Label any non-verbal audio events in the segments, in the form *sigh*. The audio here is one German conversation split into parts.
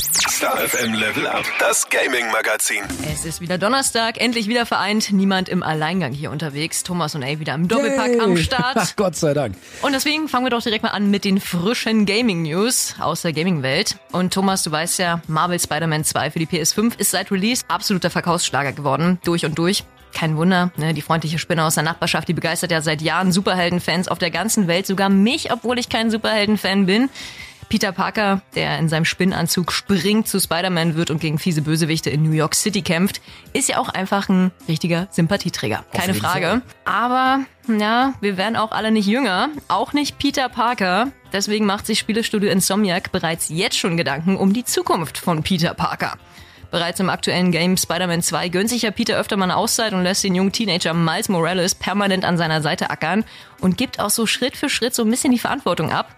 Star FM Level Up, das Gaming Magazin. Es ist wieder Donnerstag, endlich wieder vereint, niemand im Alleingang hier unterwegs. Thomas und A wieder im Doppelpack Yay. am Start. *laughs* Gott sei Dank. Und deswegen fangen wir doch direkt mal an mit den frischen Gaming News aus der Gaming-Welt. Und Thomas, du weißt ja, Marvel Spider-Man 2 für die PS5 ist seit Release absoluter Verkaufsschlager geworden, durch und durch. Kein Wunder, ne? die freundliche Spinne aus der Nachbarschaft, die begeistert ja seit Jahren Superhelden-Fans auf der ganzen Welt, sogar mich, obwohl ich kein Superhelden-Fan bin. Peter Parker, der in seinem Spinnanzug springt zu Spider-Man wird und gegen fiese Bösewichte in New York City kämpft, ist ja auch einfach ein richtiger Sympathieträger. Keine Frage. Aber, ja, wir werden auch alle nicht jünger. Auch nicht Peter Parker. Deswegen macht sich Spielestudio Insomniac bereits jetzt schon Gedanken um die Zukunft von Peter Parker. Bereits im aktuellen Game Spider-Man 2 gönnt sich ja Peter öfter mal eine Auszeit und lässt den jungen Teenager Miles Morales permanent an seiner Seite ackern und gibt auch so Schritt für Schritt so ein bisschen die Verantwortung ab.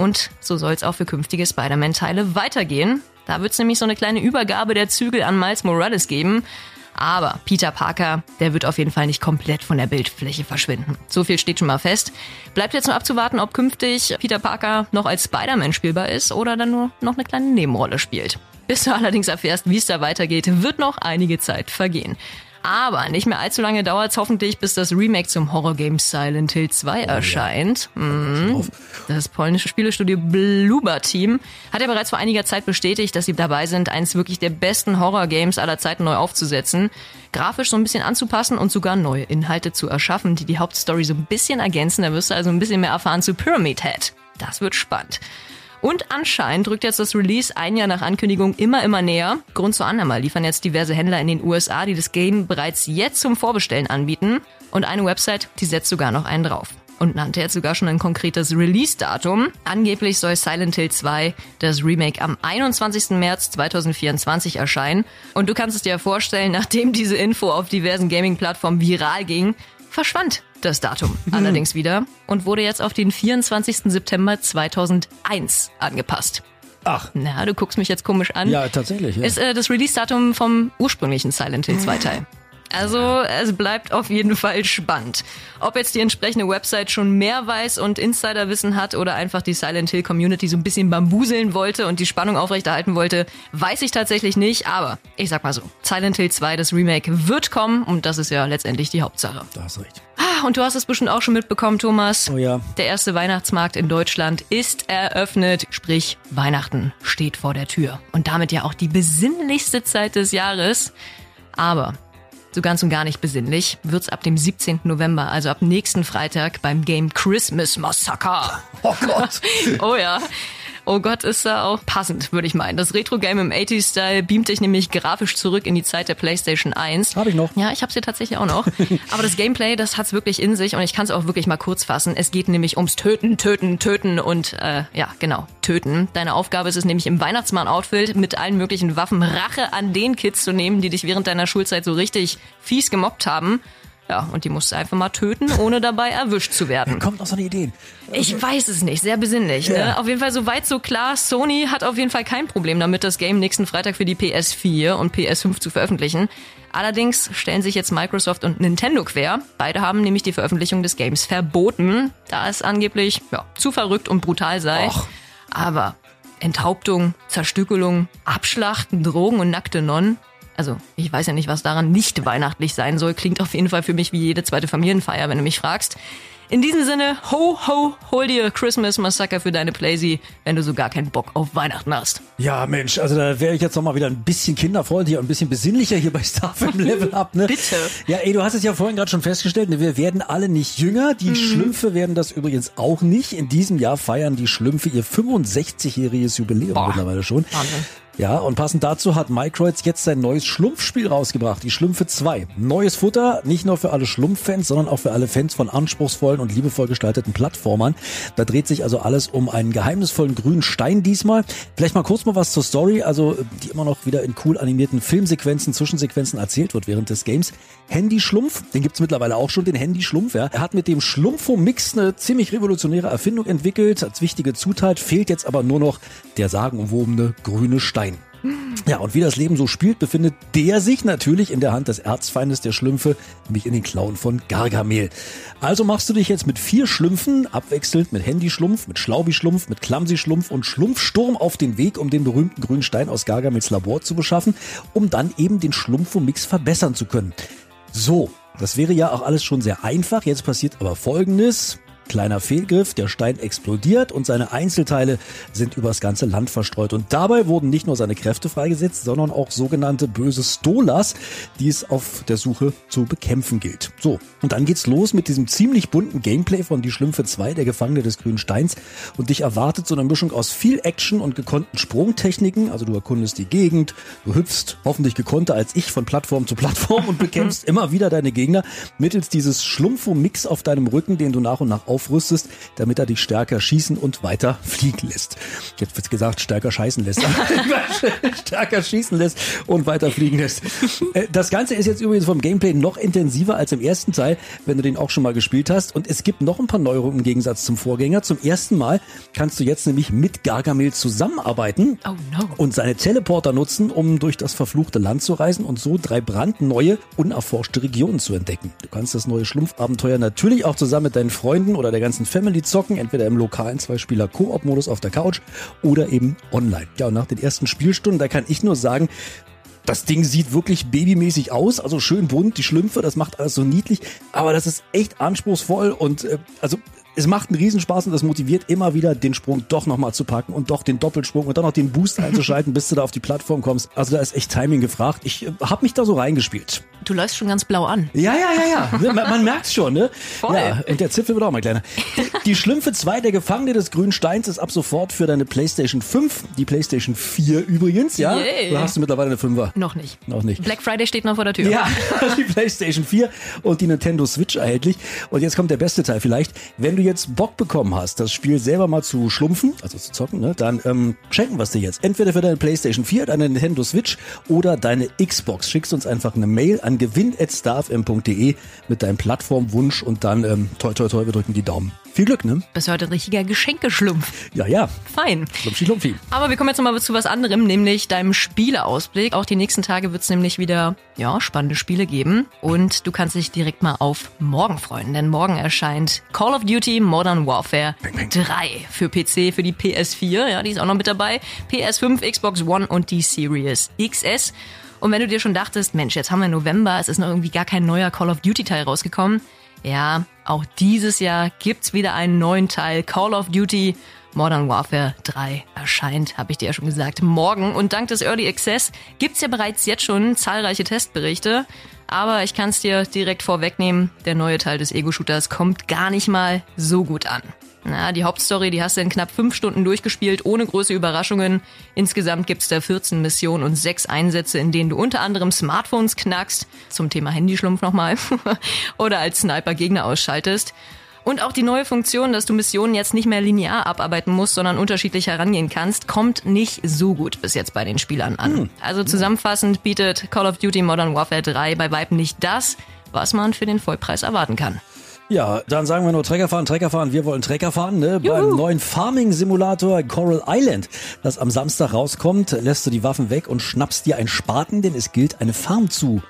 Und so soll es auch für künftige Spider-Man-Teile weitergehen. Da wird es nämlich so eine kleine Übergabe der Zügel an Miles Morales geben. Aber Peter Parker, der wird auf jeden Fall nicht komplett von der Bildfläche verschwinden. So viel steht schon mal fest. Bleibt jetzt nur abzuwarten, ob künftig Peter Parker noch als Spider-Man spielbar ist oder dann nur noch eine kleine Nebenrolle spielt. Bis du allerdings erfährst, wie es da weitergeht, wird noch einige Zeit vergehen. Aber nicht mehr allzu lange dauert es hoffentlich, bis das Remake zum Horrorgame Silent Hill 2 erscheint. Mhm. Das polnische Spielestudio Bloober Team hat ja bereits vor einiger Zeit bestätigt, dass sie dabei sind, eines wirklich der besten Horror-Games aller Zeiten neu aufzusetzen, grafisch so ein bisschen anzupassen und sogar neue Inhalte zu erschaffen, die die Hauptstory so ein bisschen ergänzen. Da wirst du also ein bisschen mehr erfahren zu Pyramid Head. Das wird spannend. Und anscheinend rückt jetzt das Release ein Jahr nach Ankündigung immer, immer näher. Grund zur Annahme liefern jetzt diverse Händler in den USA, die das Game bereits jetzt zum Vorbestellen anbieten. Und eine Website, die setzt sogar noch einen drauf. Und nannte jetzt sogar schon ein konkretes Release-Datum. Angeblich soll Silent Hill 2, das Remake, am 21. März 2024 erscheinen. Und du kannst es dir vorstellen, *laughs* nachdem diese Info auf diversen Gaming-Plattformen viral ging, verschwand das Datum allerdings wieder und wurde jetzt auf den 24. September 2001 angepasst. Ach, Na, du guckst mich jetzt komisch an. ja, tatsächlich. Ja. Ist äh, das Release-Datum vom ursprünglichen Silent Hill 2 Teil. Also es bleibt auf jeden Fall spannend. Ob jetzt die entsprechende Website schon mehr weiß und Insiderwissen hat oder einfach die Silent Hill Community so ein bisschen bambuseln wollte und die Spannung aufrechterhalten wollte, weiß ich tatsächlich nicht. Aber ich sag mal so, Silent Hill 2, das Remake, wird kommen und das ist ja letztendlich die Hauptsache. da hast recht. Ah, Und du hast es bestimmt auch schon mitbekommen, Thomas. Oh ja. Der erste Weihnachtsmarkt in Deutschland ist eröffnet. Sprich, Weihnachten steht vor der Tür. Und damit ja auch die besinnlichste Zeit des Jahres. Aber so ganz und gar nicht besinnlich wird's ab dem 17. November, also ab nächsten Freitag beim Game Christmas Massacre. Oh Gott. *laughs* Oh ja. Oh Gott, ist da auch passend, würde ich meinen. Das Retro-Game im 80s-Style beamt dich nämlich grafisch zurück in die Zeit der PlayStation 1. Hab ich noch. Ja, ich hab's hier tatsächlich auch noch. *laughs* Aber das Gameplay, das hat's wirklich in sich und ich kann es auch wirklich mal kurz fassen. Es geht nämlich ums Töten, Töten, Töten und äh, ja, genau, Töten. Deine Aufgabe ist es nämlich im Weihnachtsmann-Outfit mit allen möglichen Waffen Rache an den Kids zu nehmen, die dich während deiner Schulzeit so richtig fies gemobbt haben. Ja, und die musst du einfach mal töten, ohne dabei erwischt zu werden. Kommt noch so eine Idee. Ich weiß es nicht, sehr besinnlich. Ne? Ja. Auf jeden Fall soweit so klar. Sony hat auf jeden Fall kein Problem damit, das Game nächsten Freitag für die PS4 und PS5 zu veröffentlichen. Allerdings stellen sich jetzt Microsoft und Nintendo quer. Beide haben nämlich die Veröffentlichung des Games verboten, da es angeblich ja, zu verrückt und brutal sei. Och. Aber Enthauptung, Zerstückelung, Abschlachten, Drogen und nackte Nonnen. Also, ich weiß ja nicht, was daran nicht weihnachtlich sein soll. Klingt auf jeden Fall für mich wie jede zweite Familienfeier, wenn du mich fragst. In diesem Sinne, ho, ho, hol dir Christmas Massacre für deine Playsee, wenn du so gar keinen Bock auf Weihnachten hast. Ja, Mensch, also da wäre ich jetzt noch mal wieder ein bisschen kinderfreundlicher und ein bisschen besinnlicher hier bei Starfilm *laughs* Level Up, ne? Bitte. Ja, ey, du hast es ja vorhin gerade schon festgestellt, ne, wir werden alle nicht jünger. Mhm. Die Schlümpfe werden das übrigens auch nicht. In diesem Jahr feiern die Schlümpfe ihr 65-jähriges Jubiläum Boah. mittlerweile schon. Wahnsinn. Ja, und passend dazu hat Microids jetzt sein neues Schlumpfspiel rausgebracht, die Schlümpfe 2. Neues Futter, nicht nur für alle Schlumpffans, sondern auch für alle Fans von anspruchsvollen und liebevoll gestalteten Plattformern. Da dreht sich also alles um einen geheimnisvollen grünen Stein diesmal. Vielleicht mal kurz mal was zur Story, also die immer noch wieder in cool animierten Filmsequenzen, Zwischensequenzen erzählt wird während des Games. Handy-Schlumpf, den gibt's mittlerweile auch schon, den Handy-Schlumpf. Ja. Er hat mit dem Schlumpfo-Mix eine ziemlich revolutionäre Erfindung entwickelt. Als wichtige Zutat fehlt jetzt aber nur noch der sagenumwobene grüne Stein. Ja, und wie das Leben so spielt, befindet der sich natürlich in der Hand des Erzfeindes der Schlümpfe, nämlich in den Klauen von Gargamel. Also machst du dich jetzt mit vier Schlümpfen, abwechselnd mit Handyschlumpf, mit Schlaubi-Schlumpf, mit Clumsy-Schlumpf und Schlumpfsturm auf den Weg, um den berühmten grünen Stein aus Gargamels Labor zu beschaffen, um dann eben den Schlumpfo-Mix verbessern zu können. So, das wäre ja auch alles schon sehr einfach. Jetzt passiert aber Folgendes. Kleiner Fehlgriff, der Stein explodiert und seine Einzelteile sind übers ganze Land verstreut. Und dabei wurden nicht nur seine Kräfte freigesetzt, sondern auch sogenannte böse Stolas, die es auf der Suche zu bekämpfen gilt. So, und dann geht's los mit diesem ziemlich bunten Gameplay von Die Schlümpfe 2, der Gefangene des grünen Steins. Und dich erwartet so eine Mischung aus viel Action und gekonnten Sprungtechniken. Also du erkundest die Gegend, du hüpfst hoffentlich gekonnter als ich von Plattform zu Plattform und bekämpfst *laughs* immer wieder deine Gegner mittels dieses Schlumpfo-Mix auf deinem Rücken, den du nach und nach auf aufrüstest, damit er dich stärker schießen und weiter *laughs* fliegen lässt. Jetzt wird gesagt, stärker scheißen lässt. *laughs* stärker schießen lässt und weiter fliegen lässt. Äh, das Ganze ist jetzt übrigens vom Gameplay noch intensiver als im ersten Teil, wenn du den auch schon mal gespielt hast. Und es gibt noch ein paar Neuerungen im Gegensatz zum Vorgänger. Zum ersten Mal kannst du jetzt nämlich mit Gargamel zusammenarbeiten oh no. und seine Teleporter nutzen, um durch das verfluchte Land zu reisen und so drei brandneue, unerforschte Regionen zu entdecken. Du kannst das neue Schlumpfabenteuer natürlich auch zusammen mit deinen Freunden oder der ganzen Family zocken, entweder im lokalen Zweispieler Koop-Modus auf der Couch oder eben online. Ja, und nach den ersten Spielstunden, da kann ich nur sagen, das Ding sieht wirklich babymäßig aus, also schön bunt, die Schlümpfe, das macht alles so niedlich, aber das ist echt anspruchsvoll und äh, also es macht einen Riesenspaß und das motiviert immer wieder, den Sprung doch nochmal zu packen und doch den Doppelsprung und dann noch den Boost einzuschalten, *laughs* bis du da auf die Plattform kommst. Also da ist echt Timing gefragt. Ich äh, habe mich da so reingespielt. Du läufst schon ganz blau an. Ja, ja, ja, ja. *laughs* Man, man merkt's schon, ne? Voll. Ja, und der Zipfel wird auch mal kleiner. Die Schlümpfe 2, der Gefangene des grünen Steins, ist ab sofort für deine PlayStation 5, die PlayStation 4 übrigens, ja? Yay. Oder hast du mittlerweile eine 5er? Noch nicht. Noch nicht. Black Friday steht noch vor der Tür. Ja, *laughs* die PlayStation 4 und die Nintendo Switch erhältlich. Und jetzt kommt der beste Teil vielleicht. Wenn du jetzt Bock bekommen hast, das Spiel selber mal zu schlumpfen, also zu zocken, ne, dann ähm, schenken wir es dir jetzt. Entweder für deine PlayStation 4, deine Nintendo Switch oder deine Xbox. Schickst uns einfach eine Mail an gewinn.starfm.de mit deinem Plattformwunsch und dann ähm, toi toi toi, wir drücken die Daumen. Viel Glück, ne? Bist heute ein richtiger Geschenkeschlumpf. Ja, ja. Fein. Schlumpfi, schlumpfi. Aber wir kommen jetzt nochmal zu was anderem, nämlich deinem Spieleausblick. Auch die nächsten Tage wird es nämlich wieder ja, spannende Spiele geben. Und du kannst dich direkt mal auf morgen freuen, denn morgen erscheint Call of Duty Modern Warfare 3 für PC, für die PS4, ja, die ist auch noch mit dabei, PS5, Xbox One und die Series XS. Und wenn du dir schon dachtest, Mensch, jetzt haben wir November, es ist noch irgendwie gar kein neuer Call of Duty Teil rausgekommen, ja, auch dieses Jahr gibt's wieder einen neuen Teil. Call of Duty Modern Warfare 3 erscheint, habe ich dir ja schon gesagt, morgen. Und dank des Early Access gibt's ja bereits jetzt schon zahlreiche Testberichte. Aber ich kann's dir direkt vorwegnehmen, der neue Teil des Ego-Shooters kommt gar nicht mal so gut an. Na, die Hauptstory, die hast du in knapp fünf Stunden durchgespielt, ohne große Überraschungen. Insgesamt gibt's da 14 Missionen und sechs Einsätze, in denen du unter anderem Smartphones knackst, zum Thema Handyschlumpf nochmal, *laughs* oder als Sniper Gegner ausschaltest. Und auch die neue Funktion, dass du Missionen jetzt nicht mehr linear abarbeiten musst, sondern unterschiedlich herangehen kannst, kommt nicht so gut bis jetzt bei den Spielern an. Hm. Also zusammenfassend bietet Call of Duty Modern Warfare 3 bei Weitem nicht das, was man für den Vollpreis erwarten kann. Ja, dann sagen wir nur Trecker fahren, Trecker fahren. Wir wollen Trecker fahren. Ne? Beim neuen Farming-Simulator Coral Island, das am Samstag rauskommt, lässt du die Waffen weg und schnappst dir einen Spaten, denn es gilt, eine Farm zu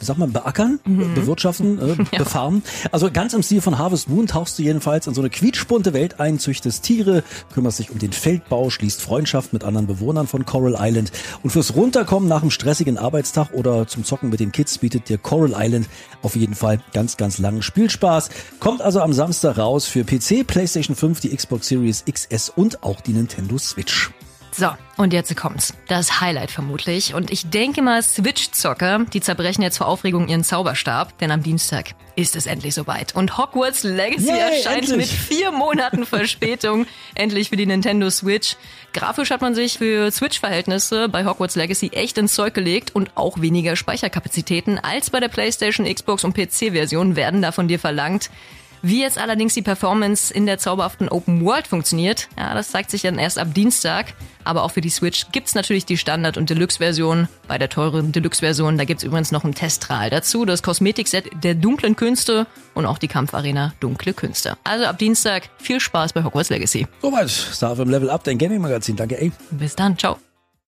sag mal, beackern, Mhm. bewirtschaften, äh, *laughs* befarmen. Also ganz im Stil von Harvest Moon tauchst du jedenfalls in so eine quietschbunte Welt ein, züchtest Tiere, kümmerst dich um den Feldbau, schließt Freundschaft mit anderen Bewohnern von Coral Island. Und fürs Runterkommen nach einem stressigen Arbeitstag oder zum Zocken mit den Kids bietet dir Coral Island auf jeden Fall ganz, ganz langen Spielspaß. Kommt also am Samstag raus für PC, PlayStation 5, die Xbox Series XS und auch die Nintendo Switch. So, und jetzt kommt's. Das Highlight vermutlich. Und ich denke mal, Switch-Zocker, die zerbrechen jetzt vor Aufregung ihren Zauberstab, denn am Dienstag ist es endlich soweit. Und Hogwarts Legacy Yay, erscheint endlich. mit vier Monaten Verspätung *laughs* endlich für die Nintendo Switch. Grafisch hat man sich für Switch-Verhältnisse bei Hogwarts Legacy echt ins Zeug gelegt und auch weniger Speicherkapazitäten als bei der PlayStation, Xbox und PC-Version werden da von dir verlangt. Wie jetzt allerdings die Performance in der zauberhaften Open World funktioniert, ja, das zeigt sich dann erst ab Dienstag. Aber auch für die Switch gibt's natürlich die Standard- und Deluxe-Version. Bei der teuren Deluxe-Version, da gibt's übrigens noch ein Teststrahl dazu, das Kosmetikset der dunklen Künste und auch die Kampfarena Dunkle Künste. Also ab Dienstag viel Spaß bei Hogwarts Legacy. Soweit, Star FM Level Up, dein Gaming-Magazin. Danke, ey. Bis dann, ciao.